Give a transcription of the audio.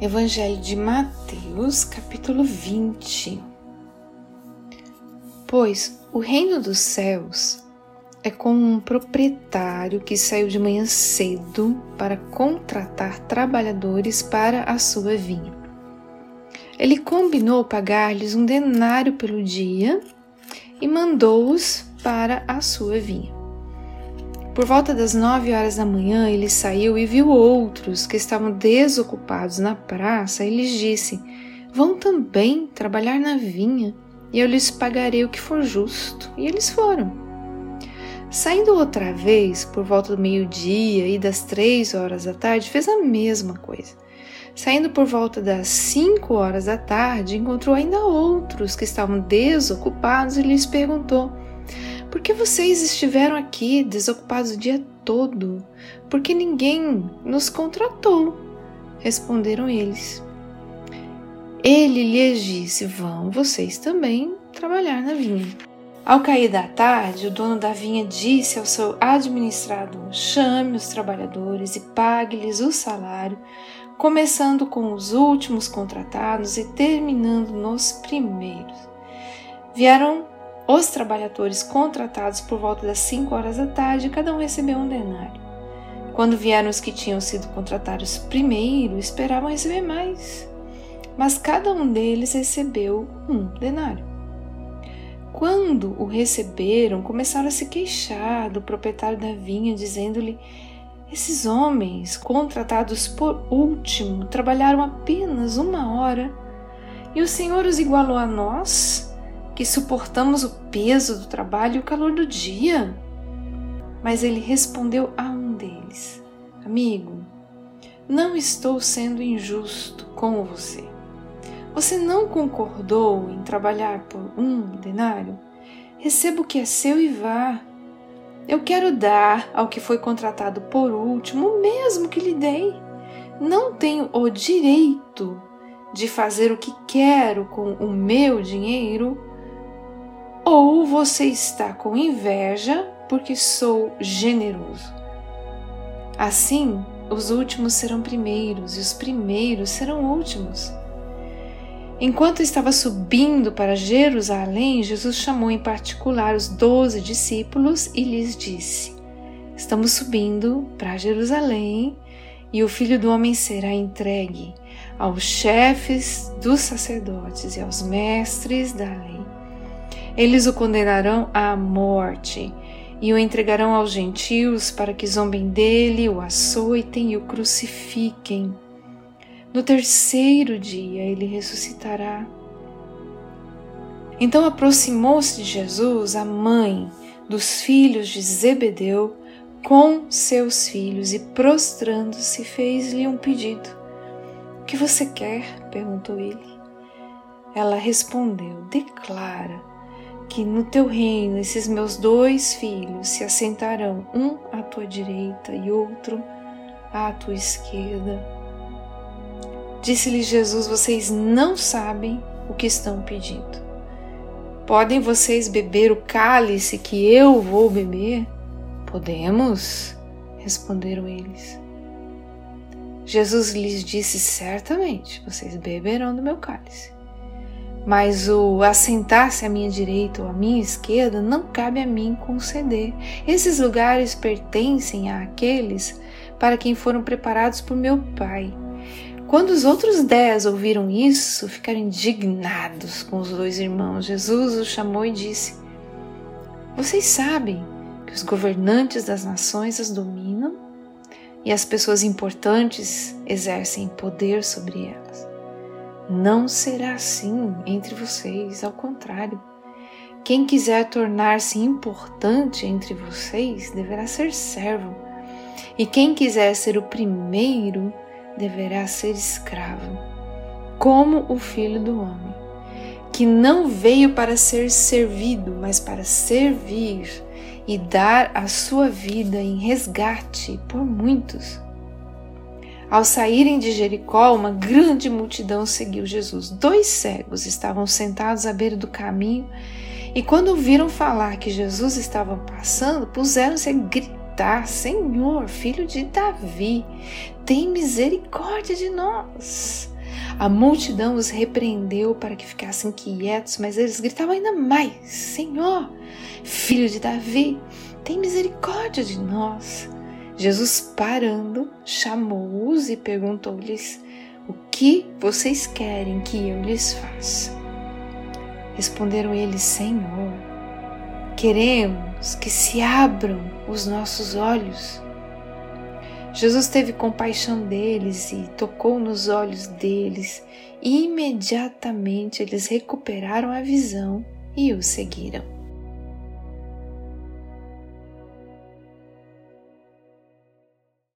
Evangelho de Mateus, capítulo 20. Pois o reino dos céus é como um proprietário que saiu de manhã cedo para contratar trabalhadores para a sua vinha. Ele combinou pagar-lhes um denário pelo dia e mandou-os para a sua vinha. Por volta das nove horas da manhã, ele saiu e viu outros que estavam desocupados na praça e lhes disse: Vão também trabalhar na vinha, e eu lhes pagarei o que for justo. E eles foram. Saindo outra vez, por volta do meio-dia e das três horas da tarde, fez a mesma coisa. Saindo por volta das cinco horas da tarde, encontrou ainda outros que estavam desocupados e lhes perguntou: por que vocês estiveram aqui desocupados o dia todo? Porque ninguém nos contratou, responderam eles. Ele lhes disse: Vão vocês também trabalhar na vinha. Ao cair da tarde, o dono da vinha disse ao seu administrador: Chame os trabalhadores e pague-lhes o salário, começando com os últimos contratados e terminando nos primeiros. Vieram os trabalhadores contratados por volta das 5 horas da tarde, cada um recebeu um denário. Quando vieram os que tinham sido contratados primeiro, esperavam receber mais, mas cada um deles recebeu um denário. Quando o receberam, começaram a se queixar do proprietário da vinha, dizendo-lhe: Esses homens, contratados por último, trabalharam apenas uma hora e o Senhor os igualou a nós que suportamos o peso do trabalho e o calor do dia. Mas ele respondeu a um deles: Amigo, não estou sendo injusto com você. Você não concordou em trabalhar por um denário? Receba o que é seu e vá. Eu quero dar ao que foi contratado por último o mesmo que lhe dei. Não tenho o direito de fazer o que quero com o meu dinheiro ou você está com inveja porque sou generoso. Assim, os últimos serão primeiros e os primeiros serão últimos. Enquanto estava subindo para Jerusalém, Jesus chamou em particular os doze discípulos e lhes disse: Estamos subindo para Jerusalém e o filho do homem será entregue aos chefes dos sacerdotes e aos mestres da lei eles o condenarão à morte e o entregarão aos gentios para que zombem dele, o açoitem e o crucifiquem. No terceiro dia ele ressuscitará. Então aproximou-se de Jesus a mãe dos filhos de Zebedeu com seus filhos e, prostrando-se, fez-lhe um pedido. O que você quer? perguntou ele. Ela respondeu: Declara que no teu reino esses meus dois filhos se assentarão, um à tua direita e outro à tua esquerda. Disse-lhe Jesus: Vocês não sabem o que estão pedindo. Podem vocês beber o cálice que eu vou beber? Podemos, responderam eles. Jesus lhes disse: Certamente vocês beberão do meu cálice. Mas o assentar-se à minha direita ou à minha esquerda não cabe a mim conceder. Esses lugares pertencem àqueles para quem foram preparados por meu Pai. Quando os outros dez ouviram isso, ficaram indignados com os dois irmãos. Jesus os chamou e disse: Vocês sabem que os governantes das nações as dominam e as pessoas importantes exercem poder sobre elas. Não será assim entre vocês, ao contrário. Quem quiser tornar-se importante entre vocês deverá ser servo, e quem quiser ser o primeiro deverá ser escravo, como o filho do homem, que não veio para ser servido, mas para servir e dar a sua vida em resgate por muitos. Ao saírem de Jericó, uma grande multidão seguiu Jesus. Dois cegos estavam sentados à beira do caminho e, quando ouviram falar que Jesus estava passando, puseram-se a gritar Senhor, filho de Davi, tem misericórdia de nós. A multidão os repreendeu para que ficassem quietos, mas eles gritavam ainda mais: Senhor, filho de Davi, tem misericórdia de nós. Jesus, parando, chamou-os e perguntou-lhes: O que vocês querem que eu lhes faça? Responderam eles: Senhor, queremos que se abram os nossos olhos. Jesus teve compaixão deles e tocou nos olhos deles, e imediatamente eles recuperaram a visão e o seguiram.